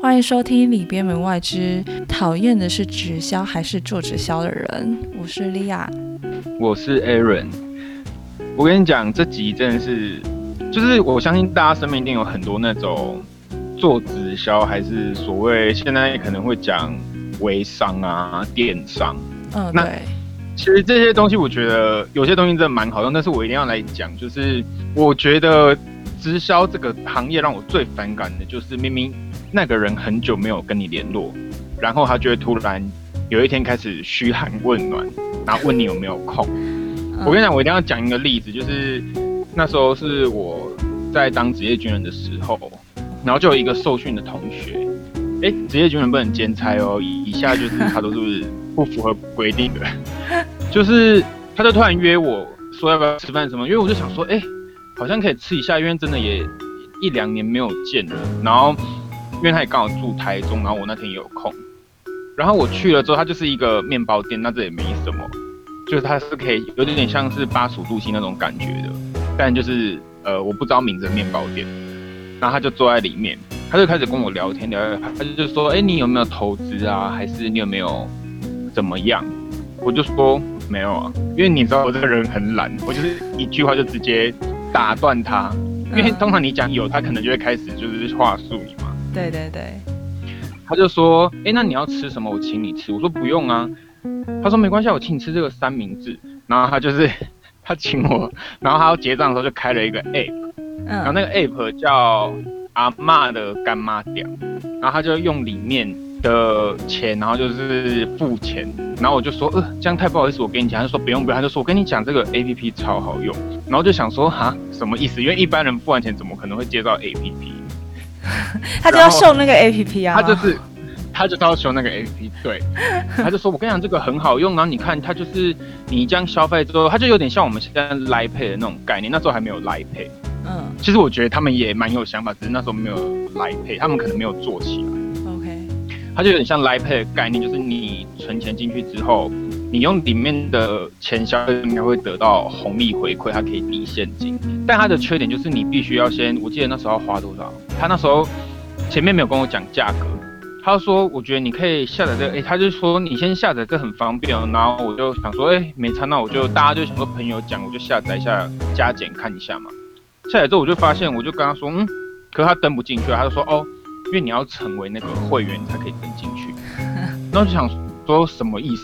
欢迎收听《里边门外之讨厌的是直销还是做直销的人》，我是莉亚，我是 Aaron。我跟你讲，这集真的是，就是我相信大家身边一定有很多那种做直销，还是所谓现在可能会讲微商啊、电商。嗯，那对，其实这些东西，我觉得有些东西真的蛮好用，但是我一定要来讲，就是我觉得直销这个行业让我最反感的就是明明那个人很久没有跟你联络，然后他就会突然有一天开始嘘寒问暖，然后问你有没有空。我跟你讲，我一定要讲一个例子，就是那时候是我在当职业军人的时候，然后就有一个受训的同学，哎，职业军人不能兼差哦，以以下就是他都是不符合规定的，就是他就突然约我说要不要吃饭什么，因为我就想说，哎，好像可以吃一下，因为真的也一两年没有见了，然后因为他也刚好住台中，然后我那天也有空，然后我去了之后，他就是一个面包店，那这也没什么。就是它是可以有点点像是巴蜀度西那种感觉的，但就是呃我不知道名字的面包店，然后他就坐在里面，他就开始跟我聊天聊聊，他就说，哎、你有没有投资啊，还是你有没有怎么样？我就说没有啊，因为你知道我这个人很懒，我就是一句话就直接打断他，因为通常你讲有，他可能就会开始就是话术你嘛。对对对，他就说，哎、那你要吃什么？我请你吃。我说不用啊。他说没关系啊，我请你吃这个三明治。然后他就是 他请我，然后他要结账的时候就开了一个 app，嗯然后嗯，那个 app 叫阿妈的干妈店，然后他就用里面的钱，然后就是付钱，然后我就说，呃，这样太不好意思，我跟你讲，他就说不用不用，他就说我跟你讲这个 app 超好用，然后就想说哈什么意思？因为一般人付完钱怎么可能会接到 app？他就要秀那个 A P P 啊，他就是他就是要修那个 A P P，对，他就说我跟你讲这个很好用，然后你看他就是你这样消费之后，他就有点像我们现在 Line Pay 的那种概念，那时候还没有 Line Pay，嗯。其实我觉得他们也蛮有想法，只是那时候没有 Line Pay，他们可能没有做起来它就有点像 l i p a y 的概念，就是你存钱进去之后，你用里面的钱消费，应该会得到红利回馈，它可以抵现金，但它的缺点就是你必须要先，我记得那时候要花多少，他那时候前面没有跟我讲价格。他说：“我觉得你可以下载这个，诶，他就说你先下载，这很方便哦。”然后我就想说：“诶，没差，那我就大家就想说朋友讲，我就下载一下加减看一下嘛。”下载之后我就发现，我就跟他说：“嗯，可是他登不进去。”他就说：“哦，因为你要成为那个会员才可以登进去。”然后就想说什么意思？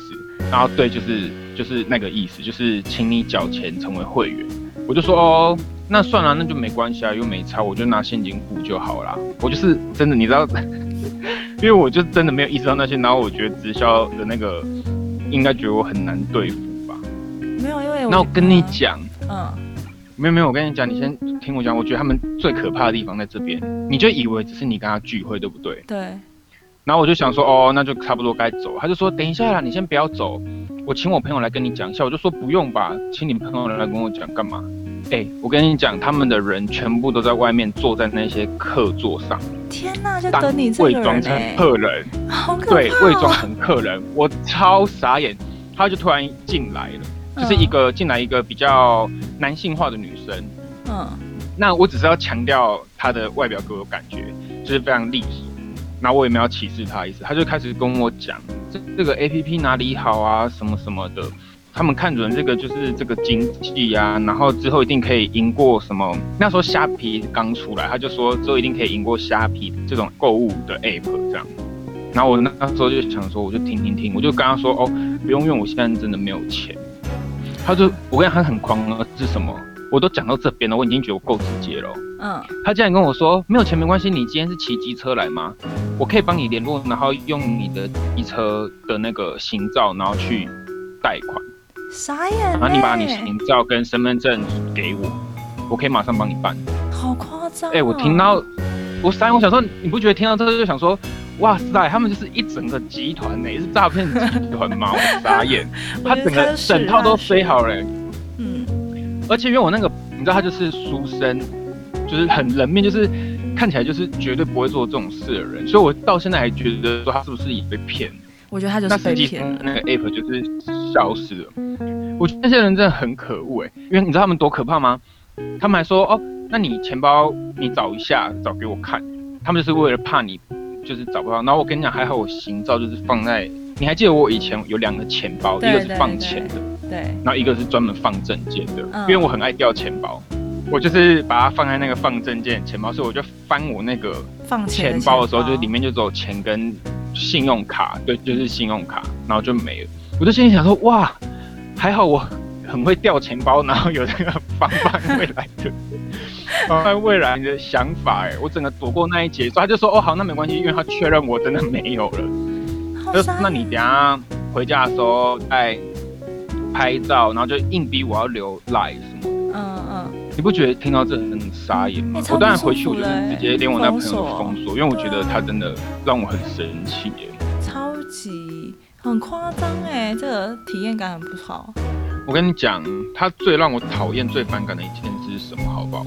然后对，就是就是那个意思，就是请你缴钱成为会员。我就说：“哦，那算了，那就没关系啊，又没差，我就拿现金付就好啦。”我就是真的，你知道。因为我就真的没有意识到那些，然后我觉得直销的那个应该觉得我很难对付吧。没有，因为那我跟你，讲，嗯没有没有，我跟你讲，你先听我讲，我觉得他们最可怕的地方在这边，你就以为只是你跟他聚会，对不对？对，然后我就想说，哦，那就差不多该走。他就说，等一下啦，你先不要走，我请我朋友来跟你讲一下。我就说不用吧，请你朋友来跟我讲干嘛？哎、我跟你讲，他们的人全部都在外面坐在那些客座上，天哪，就当等你这个伪装成客人。好可怕，对，伪装，成客人，我超傻眼。他就突然进来了，就是一个进来一个比较男性化的女生。嗯，那我只是要强调她的外表给我感觉就是非常利索，然后我也没有歧视她的意思。她就开始跟我讲这这个 A P P 哪里好啊，什么什么的。他们看准这个就是这个经济啊，然后之后一定可以赢过什么？那时候虾皮刚出来，他就说之后一定可以赢过虾皮这种购物的 app 这样。然后我那时候就想说，我就听听听，我就跟他说，哦，不用用，我现在真的没有钱。他就我跟你讲，他很狂啊，是什么？我都讲到这边了，我已经觉得我够直接了哦。嗯，他竟然跟我说，没有钱没关系，你今天是骑机车来吗？我可以帮你联络，然后用你的机车的那个行照，然后去贷款。傻眼，然后你把你行照跟身份证给我，我可以马上帮你办。好夸张，哎、我听到我傻眼，我想说，你不觉得听到这个就想说，哇塞，他们就是一整个集团呢、是诈骗集团吗？我傻眼，他整个整套都他是飞好了、嗯，而且因为我那个，你知道他就是书生，就是很人面，就是看起来就是绝对不会做这种事的人，所以我到现在还觉得说他是不是也被骗？我觉得他就是被骗了，上那个 app 就是消失了。我觉得那些人真的很可恶哎，因为你知道他们多可怕吗？他们还说哦，那你钱包你找一下，找给我看。他们就是为了怕你就是找不到。然后我跟你讲，还好我行照就是放在，你还记得我以前有两个钱包，一个是放钱的，对，然后一个是专门放证件的，嗯因为我很爱掉钱包。我就是把它放在那个放证件钱包，所以我就翻我那个放钱钱包的时候，就是里面就只有钱跟信用卡，对，就是信用卡，然后就没了。我就心里想说，哇，还好我很会掉钱包，然后有这个 防范未来的防范未来的想法，哎，我整个躲过那一劫。所以他就说，哦，好，那没关系，因为他确认我真的没有了。好傻就那你等下回家的时候再拍照，然后就硬逼我要留 like 什么的。嗯嗯，你不觉得听到这很傻眼吗欸？我当然回去我就是直接连我那朋友都封锁，因为我觉得他真的让我很生气耶。超级很夸张哎，这个体验感很不好。我跟你讲，他最让我讨厌、最反感的一件事是什么？好不好？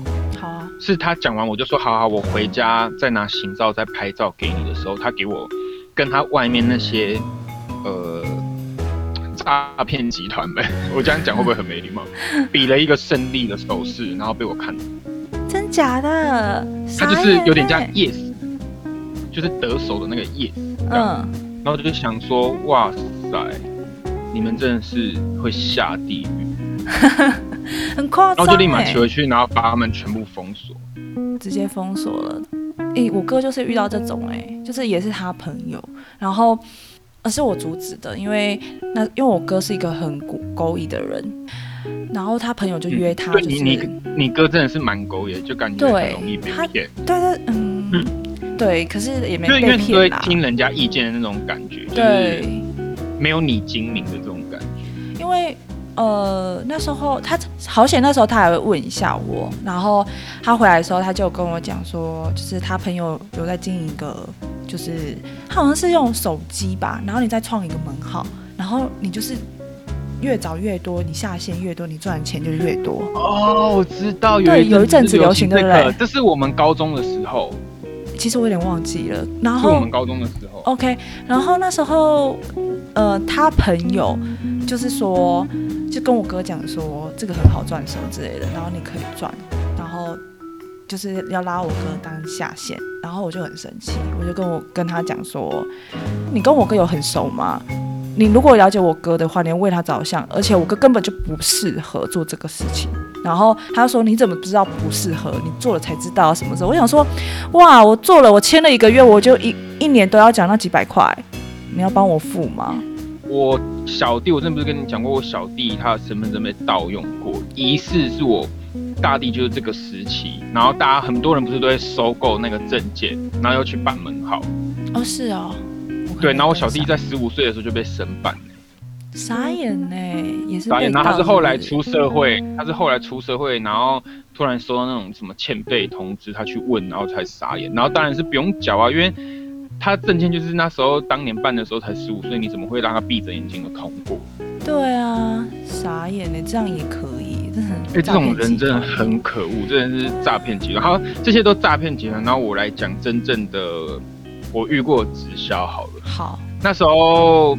是他讲完我就说好好，我回家再拿行照再拍照给你的时候，他给我跟他外面那些呃诈骗集团们，我这样讲会不会很没礼貌？比了一个胜利的手势，然后被我看到，真假的？他就是有点像 yes，就是得手的那个 yes，嗯，然后就想说哇塞，你们真的是会下地狱，很夸张、欸，然后就立马骑回去，然后把他们全部封锁。直接封锁了。诶、我哥就是遇到这种、诶，就是也是他朋友，然后而是我阻止的，因为那因为我哥是一个很勾勾引的人，然后他朋友就约他，就是、对你你你哥真的是蛮狗野，就感觉很对容易被他骗，对对嗯对，可是也没被你都会骗啦，听人家意见的那种感觉，就是对，没有你精明的这种感觉。因为呃那时候他好险，那时候他还会问一下我，然后他回来的时候他就跟我讲说，就是他朋友有在经营一个，就是他好像是用手机吧，然后你再创一个门号，然后你就是越找越多，你下线越多，你赚的钱就越多。哦，我知道有对一有一阵子流行对不对个，这是我们高中的时候，其实我有点忘记了，然后是我们高中的时候。OK，然后那时候，呃，他朋友就是说，就跟我哥讲说，这个很好赚什么之类的，然后你可以赚，然后就是要拉我哥当下线，然后我就很生气，我就跟我跟他讲说，你跟我哥有很熟吗？你如果了解我哥的话，你要为他着想，而且我哥根本就不适合做这个事情。然后他说：“你怎么知道不适合？你做了才知道什么时候？”我想说：“哇，我做了，我签了一个月，我就一一年都要讲那几百块，你要帮我付吗？我小弟，我真的不是跟你讲过，我小弟他的身份证被盗用过，疑似是我大弟就是这个时期，然后大家很多人不是都会收购那个证件，然后又去办门号，哦，是哦，对，然后我小弟在十五岁的时候就被申办了。傻眼呢，也是导演，被然后他是后来出社会，他是后来出社会，然后突然收到那种什么欠费通知，他去问，然后才傻眼。然后当然是不用缴啊，因为他证件就是那时候当年办的时候才十五岁，你怎么会让他闭着眼睛的通过？对啊，傻眼呢，这样也可以，这很。哎、这种人真的很可恶，真的是诈骗集团。好这些都诈骗集团，然后我来讲真正的我遇过直销好了。好，那时候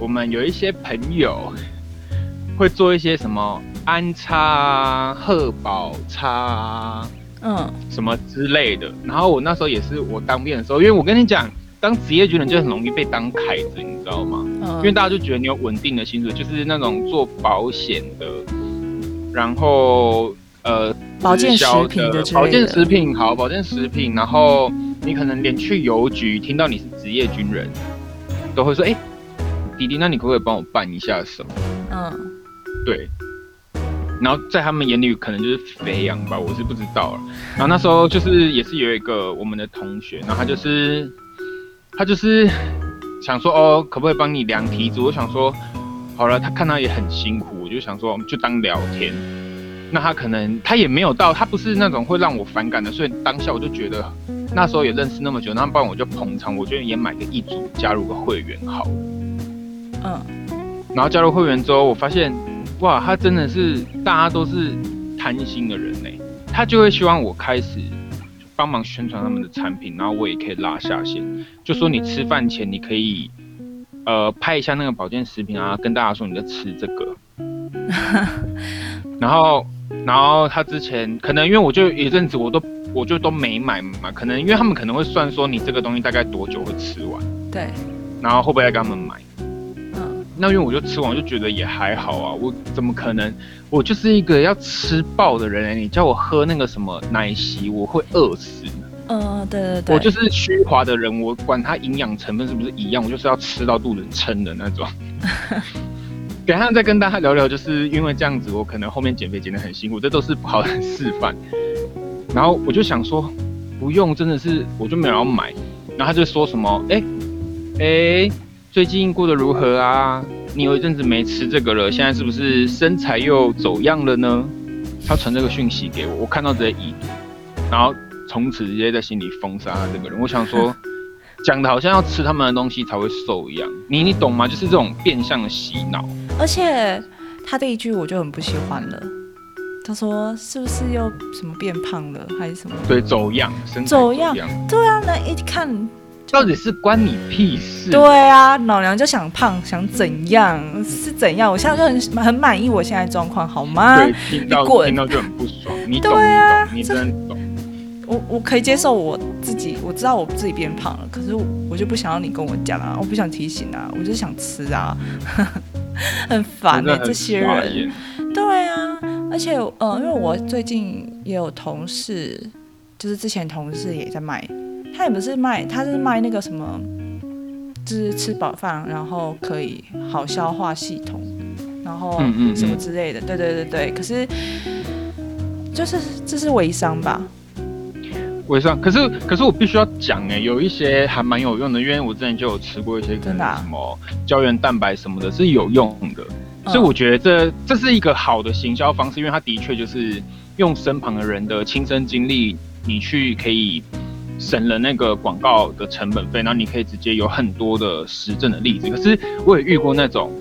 我们有一些朋友会做一些什么安插啊、贺宝叉啊嗯，什么之类的。然后我那时候也是我当兵的时候，因为我跟你讲，当职业军人就很容易被当凯子，你知道吗？嗯因为大家就觉得你有稳定的薪水，就是那种做保险的，然后呃保健销食品的的保健食品好，保健食品，然后你可能连去邮局听到你是职业军人，都会说，哎、弟弟，那你可不可以帮我办一下什么？嗯对。然后在他们眼里可能就是肥羊吧，我是不知道了。然后那时候就是也是有一个我们的同学，然后他就是他就是想说哦，可不可以帮你量体脂？我想说好了，他看他也很辛苦，我就想说我们就当聊天。那他可能他也没有到，他不是那种会让我反感的，所以当下我就觉得那时候也认识那么久，那不然我就捧场，我觉得也买个一组加入个会员好了。嗯，然后加入会员之后，我发现，哇，他真的是大家都是贪心的人呢，他就会希望我开始帮忙宣传他们的产品，然后我也可以拉下线，就说你吃饭前你可以，呃，拍一下那个保健食品啊，跟大家说你在吃这个，然后，然后他之前可能因为我就一阵子我都我就都没买嘛，可能因为他们可能会算说你这个东西大概多久会吃完，对，然后会不会再给他们买。嗯，那因为我就吃完，我就觉得也还好啊，我怎么可能？我就是一个要吃爆的人、欸，你叫我喝那个什么奶昔，我会饿死。嗯，对对对，我就是虚华的人，我管它营养成分是不是一样，我就是要吃到肚子撑的那种。等下再跟大家聊聊，就是因为这样子，我可能后面减肥减得很辛苦，这都是不好的示范。然后我就想说，不用，真的是我就没有要买。然后他就说什么，哎、哎、最近过得如何啊？你有一阵子没吃这个了，现在是不是身材又走样了呢？他传这个讯息给我，我看到直接已读，然后从此直接在心里封杀他这个人。我想说，讲的好像要吃他们的东西才会瘦一样，你你懂吗？就是这种变相的洗脑。而且他这一句我就很不喜欢了。他说：“是不是又什么变胖了，还是什么对，走样，身材走样样，？”对啊，那一看，到底是关你屁事？对啊，老娘就想胖，想怎样是怎样。我现在就很很满意我现在状况，好吗？对，听到听到就很不爽。你懂，你懂，你真的懂。我我可以接受我自己，我知道我自己变胖了，可是我我就不想要你跟我讲啊，我不想提醒啊，我就是想吃啊，很烦哎、这些人。对啊，而且呃，因为我最近也有同事，就是之前同事也在卖，他也不是卖，他是卖那个什么，就是吃饱饭然后可以好消化系统，然后嗯什么之类的，对对对对。可是就是这是微商吧？微商，可是可是我必须要讲哎、有一些还蛮有用的，因为我之前就有吃过一些可能真的啊什么胶原蛋白什么的，是有用的。嗯所以我觉得这这是一个好的行销方式，因为它的确就是用身旁的人的亲身经历，你去可以省了那个广告的成本费，然后你可以直接有很多的实证的例子。可是我也遇过那种，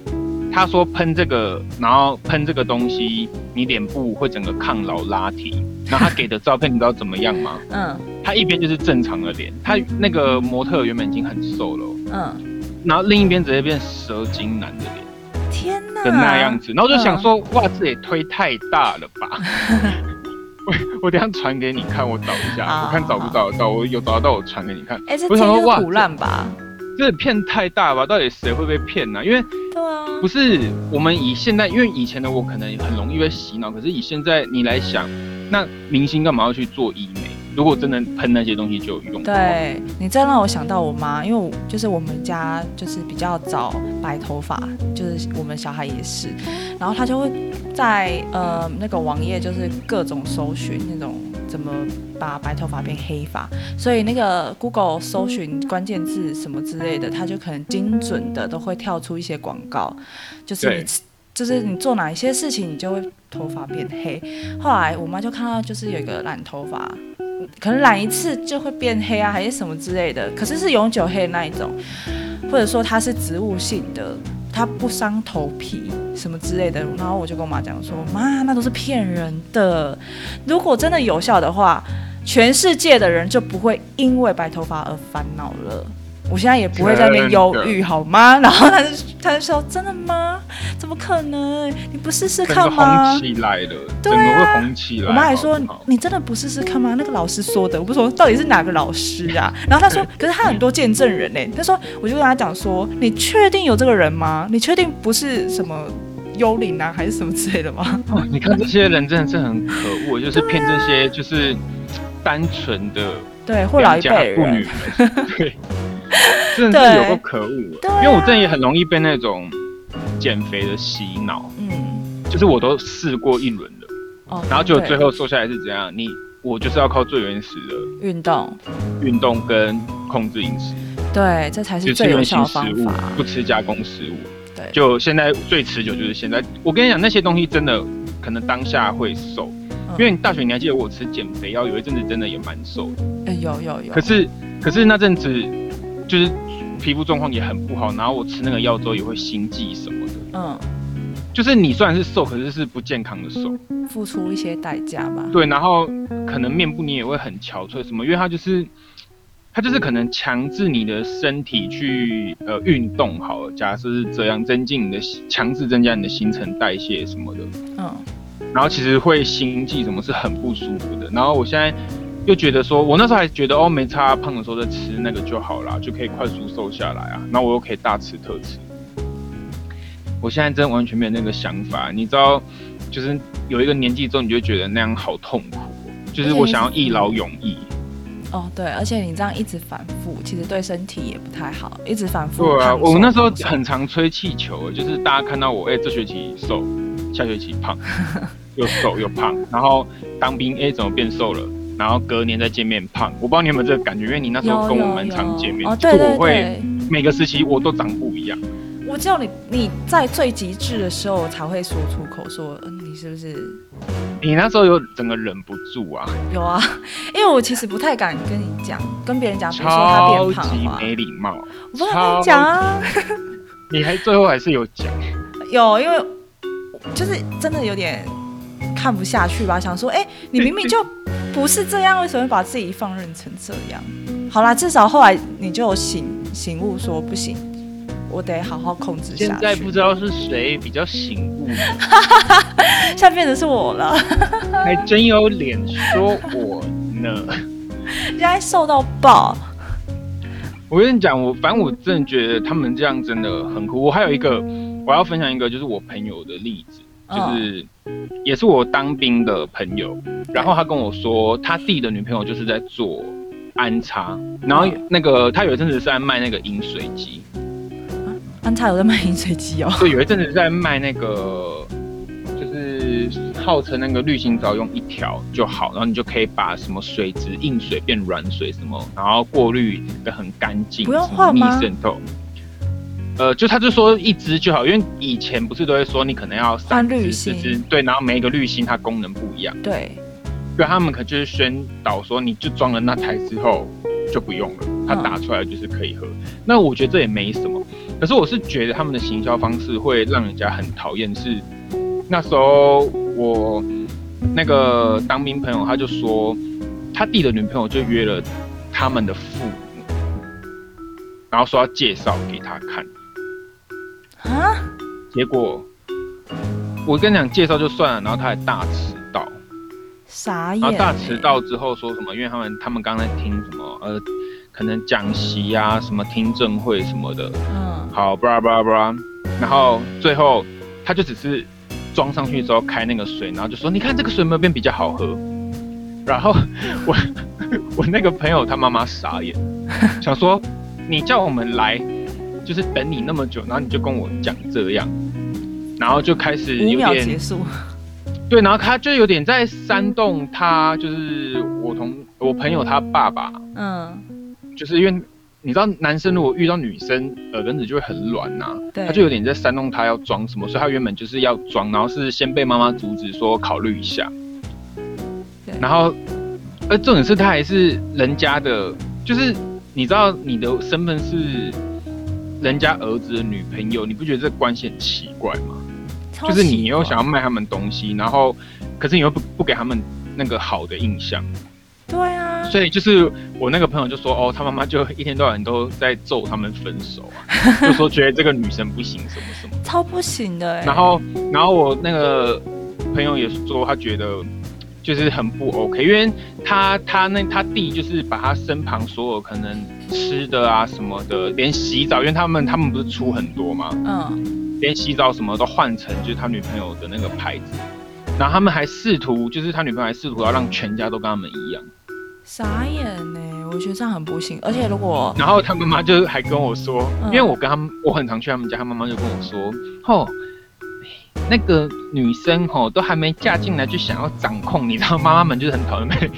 他说喷这个，然后喷这个东西，你脸部会整个抗老拉提，然后他给的照片你知道怎么样吗？嗯他一边就是正常的脸，他那个模特原本已经很瘦了哦，嗯，然后另一边直接变蛇精男的脸。天哪，的那样子，然后就想嗯说，哇，这也推太大了吧！我 我等下传给你看，我找一下，好我看找不找得到，我有找得到我传给你看。哎、这我想说哇天就是胡乱吧？这也骗太大吧？到底谁会被骗呢、因为对啊，不是我们以现在，因为以前的我可能很容易被洗脑，可是以现在你来想，那明星干嘛要去做医美？如果真的喷那些东西就有用，对你这让我想到我妈，因为我就是我们家就是比较早白头发，就是我们小孩也是，然后她就会在呃那个网页就是各种搜寻那种怎么把白头发变黑发，所以那个 Google 搜寻关键字什么之类的，它就可能精准的都会跳出一些广告，就是就是你做哪一些事情，你就会头发变黑。后来我妈就看到就是有一个染头发。可能染一次就会变黑啊，还是什么之类的。可是是永久黑的那一种，或者说它是植物性的，它不伤头皮什么之类的。然后我就跟我妈讲说：“妈，那都是骗人的。如果真的有效的话，全世界的人就不会因为白头发而烦恼了。”我现在也不会在那边忧郁，好吗？然后他就他就说：“真的吗？怎么可能？你不试试看吗？”红起来了，对会红起来。我妈还说好好：“你真的不试试看吗？”那个老师说的，我不说到底是哪个老师啊？然后他说：“可是他很多见证人呢。”他说：“我就跟他讲说，你确定有这个人吗？你确定不是什么幽灵啊，还是什么之类的吗哦，你看这些人真的是很可恶，就是骗这些就是单纯的？”对，或老一辈妇女 对，真的是有够可恶因为我真的也很容易被那种减肥的洗脑，嗯，就是我都试过一轮了，哦，然后就对最后瘦下来是怎样？你我就是要靠最原始的运动，运动跟控制饮食，对，这才是最有原效形食物的方法，。不吃加工食物。对，就现在最持久就是现在。我跟你讲，那些东西真的可能当下会瘦，嗯因为你大学你还记得我吃减肥药，有一阵子真的也蛮瘦的。哎有有有，可是可是那阵子就是皮肤状况也很不好，然后我吃那个药之后也会心悸什么的。嗯，就是你虽然是瘦，可是是不健康的瘦。付出一些代价吧。对，然后可能面部你也会很憔悴什么，因为它就是它就是可能强制你的身体去呃运动好了，假设是这样，增进你的强制增加你的新陈代谢什么的。嗯，然后其实会心悸什么是很不舒服的。然后我现在又觉得说，我那时候还觉得哦，没差，胖的时候再吃那个就好了，就可以快速瘦下来啊。那我又可以大吃特吃。我现在真完全没有那个想法，你知道，就是有一个年纪之后，你就觉得那样好痛苦，就是我想要一劳永逸。哦，对，而且你这样一直反复，其实对身体也不太好，一直反复。对啊，我那时候很常吹气球，就是大家看到我，哎，这学期瘦，下学期胖，又瘦又胖，然后当兵，哎，怎么变瘦了？然后隔年再见面胖，我不知道你有没有这个感觉，因为你那时候跟我蛮常见面，就我会每个时期我都长不一样。我只有你你在最极致的时候才会说出口，说嗯，你是不是？你那时候有整个忍不住啊？有啊，因为我其实不太敢跟你讲，跟别人讲，比如说他变胖超级，没礼貌。我不跟你讲啊。你还最后还是有讲？有，因为就是真的有点看不下去吧，想说，哎，你明明就不是这样，为什么把自己放任成这样？好啦，至少后来你就醒醒悟，说不行。我得好好控制下去。现在不知道是谁比较醒悟，现在变成是我了，还真有脸说我呢。现在瘦到爆。我跟你讲，我反正我真的觉得他们这样真的很酷。我还有一个，我要分享一个，就是我朋友的例子，就是也是我当兵的朋友，然后他跟我说，他弟的女朋友就是在做安插，然后那个他有一阵子是在卖那个饮水机。安插有在卖饮水机哦，对，有一阵子在卖那个，就是号称那个滤芯只要用一条就好，然后你就可以把什么水质硬水变软水什么，然后过滤的很干净，不用换吗？渗透。呃，就他就说一支就好，因为以前不是都会说你可能要三支四支，对，然后每一个滤芯它功能不一样，对，对，他们可就是宣导说你就装了那台之后就不用了，它打出来就是可以喝。那我觉得这也没什么。可是我是觉得他们的行销方式会让人家很讨厌。是那时候我那个当兵朋友，他就说他弟的女朋友就约了他们的父母，然后说要介绍给他看。啊？结果我跟你讲，介绍就算了，然后他还大迟到。傻眼。然后大迟到之后说什么？因为他们他们刚才听什么？呃。可能讲习啊，什么听证会什么的，嗯，好，布拉布拉布拉，然后最后他就只是装上去之后开那个水，然后就说，你看这个水有没有变比较好喝？然后 我 我那个朋友他妈妈傻眼，想说你叫我们来就是等你那么久，然后你就跟我讲这样，然后就开始有点结束，对，然后他就有点在煽动他，就是我同我朋友他爸爸，嗯。就是因为你知道，男生如果遇到女生耳根子就会很软呐，他就有点在煽动他要装什么，所以他原本就是要装，然后是先被妈妈阻止说考虑一下，然后，而重点是他还是人家的，就是你知道你的身份是人家儿子的女朋友，你不觉得这关系很奇怪吗？就是你又想要卖他们东西，然后可是你又不不给他们那个好的印象。对啊，所以就是我那个朋友就说，哦，他妈妈就一天到晚都在揍他们分手啊，就说觉得这个女生不行什么什么，超不行的。然后，然后我那个朋友也说，他觉得就是很不 OK，因为他他那他弟就是把他身旁所有可能吃的啊什么的，连洗澡，因为他们他们不是出很多嘛，嗯，连洗澡什么都换成就是他女朋友的那个牌子，然后他们还试图就是他女朋友还试图要让全家都跟他们一样。傻眼呢，我觉得这样很不行。而且如果，然后他妈妈就还跟我说，因为我跟他们，我很常去他们家，他妈妈就跟我说，吼，那个女生吼都还没嫁进来就想要掌控，你知道妈妈们就是很讨厌被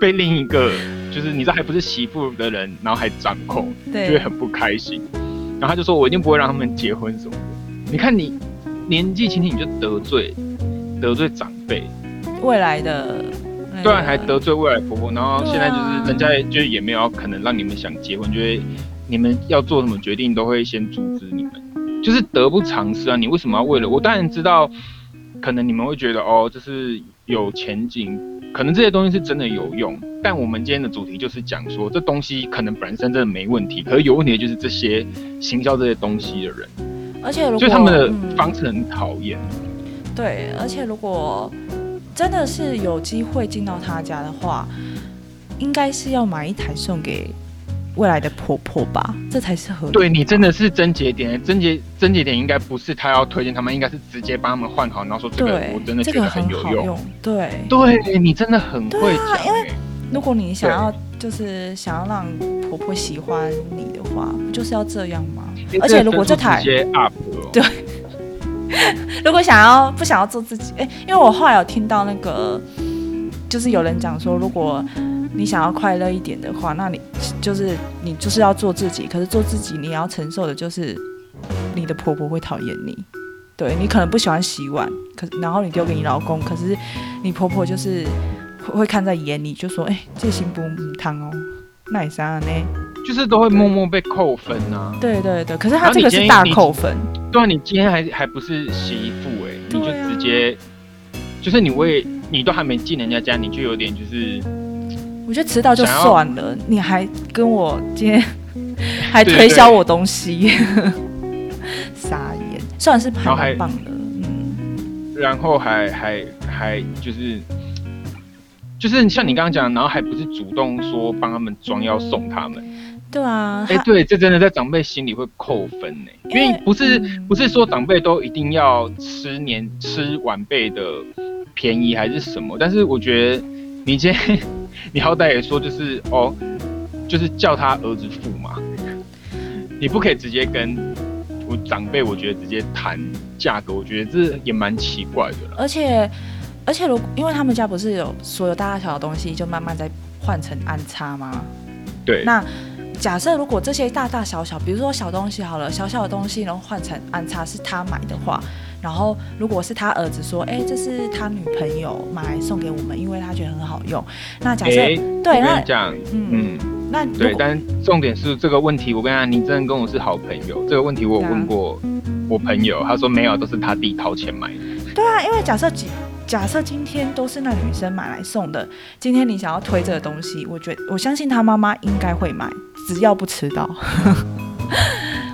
被另一个就是你知道还不是媳妇的人，然后还掌控，就会很不开心。然后他就说，我一定不会让他们结婚什么的。你看你年纪轻轻你就得罪得罪长辈，未来的。对啊，还得罪未来婆婆，然后现在就是人家就也没有可能让你们想结婚，就会你们要做什么决定都会先阻止你们，就是得不偿失啊！你为什么要为了我？当然知道，可能你们会觉得哦，这是有前景，可能这些东西是真的有用。但我们今天的主题就是讲说，这东西可能本身真的没问题，可是有问题的就是这些行销这些东西的人，而且如果他们的方式很讨厌。对，而且如果。真的是有机会进到他家的话，应该是要买一台送给未来的婆婆吧，这才是合理。对你真的是症结点，症结症结点应该不是他要推荐他们，应该是直接帮他们换好，然后说这个我真的这个觉得很有好用。对，对你真的很会对啊因为如果你想要就是想要让婆婆喜欢你的话，不就是要这样吗？欸而且如果这台接 up 哦对 如果想要不想要做自己，哎、因为我后来有听到那个，就是有人讲说，如果你想要快乐一点的话，那你就是你就是要做自己，可是做自己你要承受的就是你的婆婆会讨厌你。对你可能不喜欢洗碗，可然后你丢给你老公，可是你婆婆就是会会看在眼里，就说：“哎、这行不母汤哦，那也啥呢就是都会默默被扣分啊？”。对对对，可是他这个是大扣分，对啊，你今天还还不是媳妇哎、你就直接，就是你为你都还没进人家家，你就有点就是我觉得迟到就算了，你还跟我今天 还推销我东西，傻眼。算是还然后还蛮棒的，嗯，然后还还还就是就是像你刚刚讲，然后还不是主动说帮他们装要送他们，对啊，哎、他对，这真的在长辈心里会扣分呢，因因为为不是嗯。不是说长辈都一定要吃年吃晚辈的便宜还是什么，但是我觉得你今天你好歹也说就是哦，就是叫他儿子付嘛，你不可以直接跟我长辈，我觉得直接谈价格，我觉得这也蛮奇怪的啦。而且而且如因为他们家不是有所有大大小小的东西就慢慢在换成安插吗？对，那假设如果这些大大小小，比如说小东西好了，小小的东西然后换成安插是他买的话，然后如果是他儿子说，哎，这是他女朋友买来送给我们，因为他觉得很好用，那假设、哎对，我跟那你讲，嗯，嗯，那对，但重点是这个问题，我跟你讲，你真的跟我是好朋友，这个问题我有问过我朋友，他说没有，都是他弟掏钱买的。对啊，因为假设几假设今天都是那女生买来送的，今天你想要推这个东西，我觉得我相信他妈妈应该会买，只要不迟到。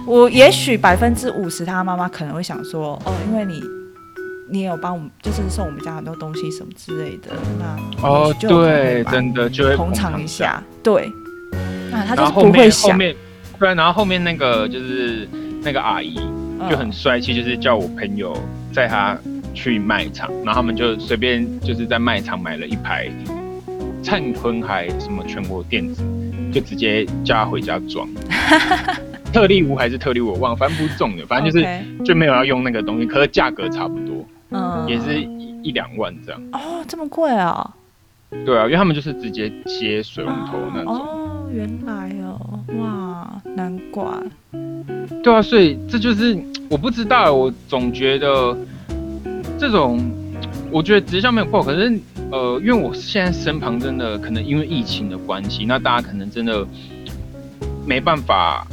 我也许百分之五十，他妈妈可能会想说，哦，因为你你也有帮我们，就是送我们家很多东西什么之类的，那哦对，真的就会捧场一。下，对。那他就是不会想，面后面，对啊，然后后面那个就是那个阿姨嗯就很帅气，就是叫我朋友载他去卖场，然后他们就随便就是在卖场买了一排灿坤还什么全国电子，就直接叫他回家装。特例屋还是特例屋，我忘了，反正不是重的，反正就是就没有要用那个东西，可是价格差不多，嗯也是一一两万这样。哦，这么贵啊？对啊，因为他们就是直接接水龙头那种。哦，原来哦，哇，难怪。对啊，所以这就是我不知道，我总觉得这种，我觉得直销没有不好，可是呃，因为我现在身旁真的可能因为疫情的关系，那大家可能真的没办法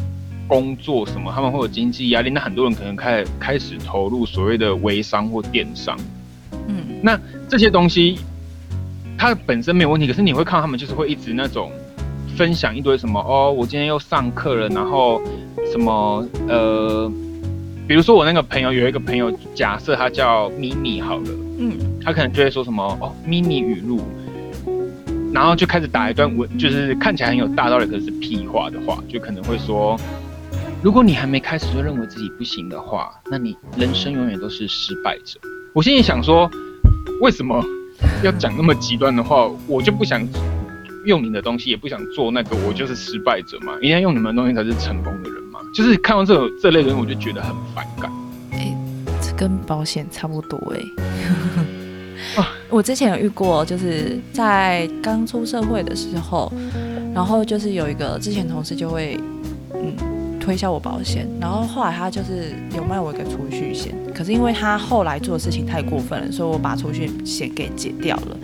工作什么，他们会有经济压力，那很多人可能开开始投入所谓的微商或电商。嗯，那这些东西它本身没有问题，可是你会看到他们就是会一直那种分享一堆什么哦，我今天又上课了，然后什么呃，比如说我那个朋友有一个朋友，假设他叫咪咪好了，嗯，他可能就会说什么哦，咪咪语录。然后就开始打一段文，就是看起来很有大道理，可是是屁话的话，就可能会说，如果你还没开始就认为自己不行的话，那你人生永远都是失败者。我心里想说，为什么要讲那么极端的话？我就不想用你的东西，也不想做那个，我就是失败者嘛。应该用你们的东西才是成功的人嘛。就是看完这种这类人，我就觉得很反感。这跟保险差不多哎、啊 我之前有遇过，就是在刚出社会的时候，然后就是有一个之前同事就会嗯推销我保险，然后后来他就是有卖我一个储蓄险，可是因为他后来做的事情太过分了，所以我把储蓄险给解掉了。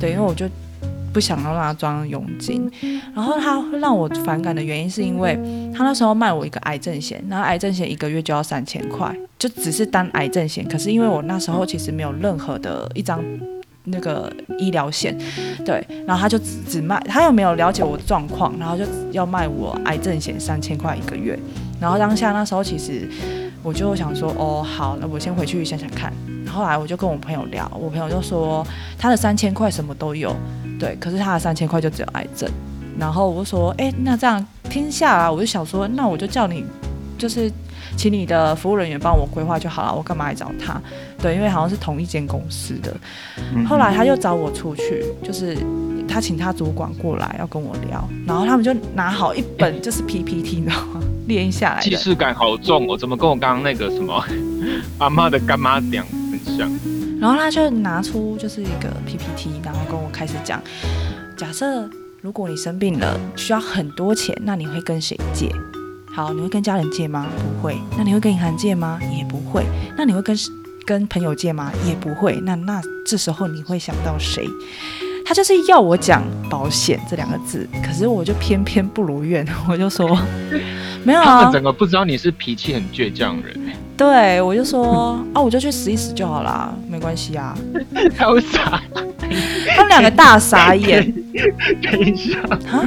对，因为我就不想要让他装佣金，然后他让我反感的原因是因为他那时候卖我一个癌症险，然后癌症险一个月就要三千块，就只是单癌症险。可是因为我那时候其实没有任何的一张那个医疗险，对，然后他就只只卖，他又没有了解我状况，然后就要卖我癌症险三千块一个月。然后当下那时候其实我就想说，哦，好，那我先回去想想看。后来我就跟我朋友聊，我朋友就说他的三千块什么都有，对，可是他的三千块就只有癌症。然后我说，哎，那这样听下来，我就想说，那我就叫你，就是请你的服务人员帮我规划就好了，我干嘛来找他？对，因为好像是同一间公司的。后来他又找我出去，就是他请他主管过来要跟我聊，然后他们就拿好一本就是 PPT，你知道吗？练下来，既视感好重哦，怎么跟我刚刚那个什么 阿妈的干妈讲很像？然后他就拿出就是一个 PPT，然后跟我开始讲，假设如果你生病了需要很多钱，那你会跟谁借？好，你会跟家人借吗？不会。那你会跟银行借吗？也不会。那你会跟跟朋友借吗？也不会。那那这时候你会想到谁？他就是要我讲保险这两个字，可是我就偏偏不如愿，我就说 没有啊。他们整个不知道你是脾气很倔强人。对，我就说啊，我就去死一死就好啦，没关系啊。他会傻，他们两个大傻眼。等一下啊，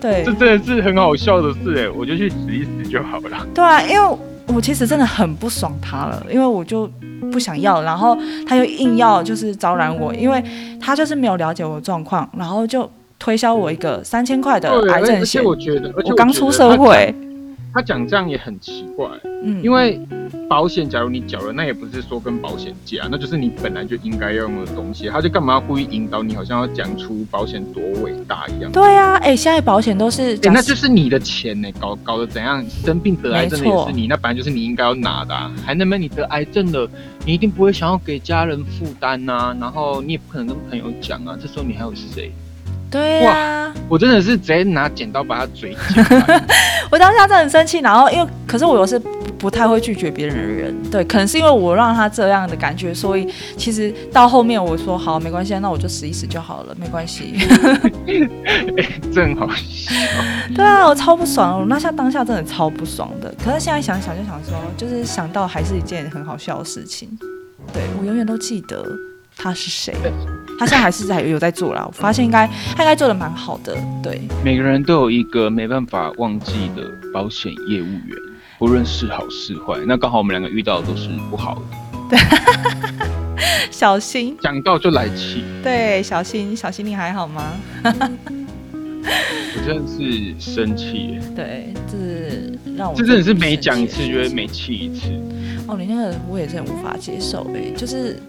对，这真的是很好笑的事哎，我就去死一死就好了。对啊，因为我其实真的很不爽他了，因为我就不想要，然后他又硬要就是招揽我，因为他就是没有了解我的状况，然后就推销我一个三千块的癌症险。我觉得，我刚出社会。他讲这样也很奇怪，嗯，因为保险，假如你缴了，那也不是说跟保险借啊，那就是你本来就应该要用的东西，他就干嘛要故意引导你，好像要讲出保险多伟大一样。对啊，哎，现在保险都是，那就是你的钱呢，搞搞得怎样？生病得癌症的也是你，那本来就是你应该要拿的，啊还那么你得癌症了，你一定不会想要给家人负担呐，然后你也不可能跟朋友讲啊，这时候你还有谁？对呀，我真的是直接拿剪刀把他嘴 我当下真的很生气，然后因为可是我又是不太会拒绝别人的人，对，可能是因为我让他这样的感觉，所以其实到后面我说好没关系，那我就死一死就好了，没关系。真好笑。对啊，我超不爽，我那下当下真的超不爽的。可是现在想想就想说，就是想到还是一件很好笑的事情。对我永远都记得他是谁。他现在还是在有在做啦，我发现应该他应该做的蛮好的。对，每个人都有一个没办法忘记的保险业务员，不论是好是坏。那刚好我们两个遇到的都是不好的。对，小心讲到就来气。对，小心小心，你还好吗？我真的是生气。对，这是让我这真的是每讲一次就会每气一次。哦，你那个我也是无法接受哎，就是。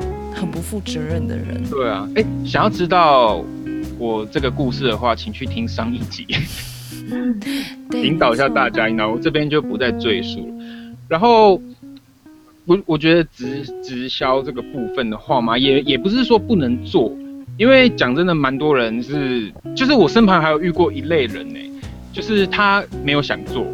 很不负责任的人。对啊，哎，想要知道我这个故事的话，请去听上一集，引导一下大家。那我这边就不再赘述了。然后，我我觉得直直销这个部分的话嘛，也也不是说不能做，因为讲真的，蛮多人是，就是我身旁还有遇过一类人呢，就是他没有想做，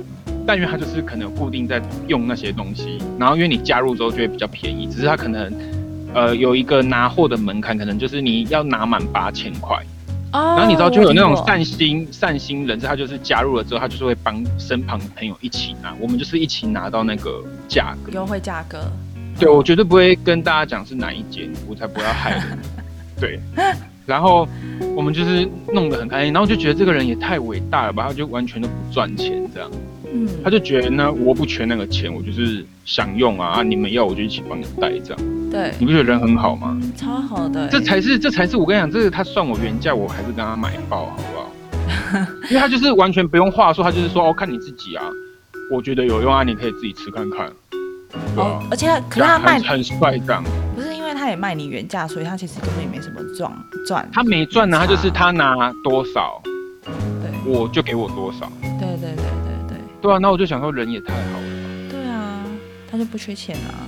但因为他就是可能固定在用那些东西，然后因为你加入之后就会比较便宜，只是他可能。呃，有一个拿货的门槛，可能就是你要拿满八千块，然后你知道就有那种善心善心人士，他就是加入了之后，他就是会帮身旁的朋友一起拿，我们就是一起拿到那个价格优惠价格。对，我绝对不会跟大家讲是哪一间，我才不要害人。对，然后我们就是弄得很开心，然后就觉得这个人也太伟大了吧，他就完全都不赚钱这样。嗯，他就觉得呢，我不缺那个钱，我就是想用啊啊！你们要我就一起帮你带这样。对，你不觉得人很好吗？超好的，这才是这才是我跟你讲，这是他算我原价，我还是跟他买爆，好不好？因为他就是完全不用话说，他就是说哦，看你自己啊，我觉得有用啊，你可以自己吃看看。哦，而且可是他卖很帅这样，不是因为他也卖你原价，所以他其实根本也没什么赚赚。他没赚呢，他就是他拿多少，对，我就给我多少。对啊，那我就想说，人也太好了。对啊，他就不缺钱啊。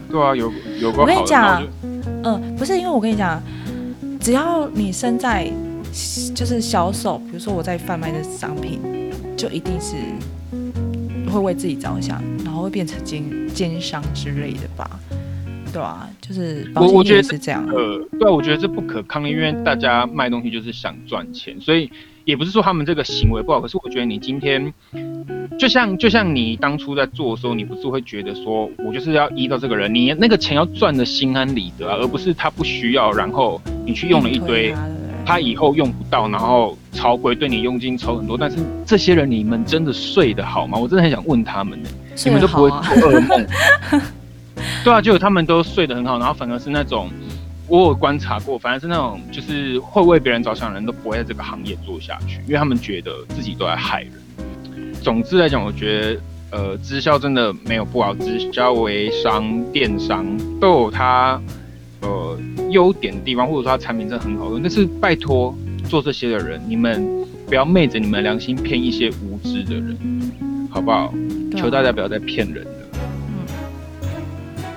对啊，有有个我跟你讲，嗯，不是因为我跟你讲，只要你身在就是销售，比如说我在贩卖的商品，就一定是会为自己着想，然后会变成奸奸商之类的吧？对啊，就是我我觉得是这样。呃，对，我觉得这不可抗力，因为大家卖东西就是想赚钱，所以。也不是说他们这个行为不好，可是我觉得你今天就像就像你当初在做的时候，你不是会觉得说我就是要依照这个人，你那个钱要赚的心安理得啊，而不是他不需要，然后你去用了一堆，他以后用不到，然后超贵，对你佣金抽很多。但是这些人你们真的睡得好吗？我真的很想问他们呢。你们都不会做噩梦。对啊，就他们都睡得很好，然后反而是那种我有观察过，反正是那种就是会为别人着想的人都不会在这个行业做下去，因为他们觉得自己都在害人。总之来讲，我觉得呃，直销真的没有不好，直销、微商、电商都有它呃优点的地方，或者说它产品真的很好用。但是拜托做这些的人，你们不要昧着你们的良心骗一些无知的人，好不好？求大家不要再骗人了。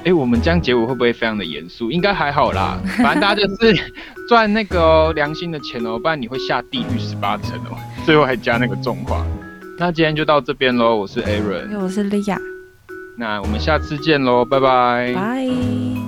嗯，哎、我们这样结尾会不会非常的严肃？应该还好啦，反正大家就是赚那个哦良心的钱哦，不然你会下地狱十八层哦。最后还加那个重话。那今天就到这边喽，我是 Aaron，我是莉亚，那我们下次见喽，拜拜。拜。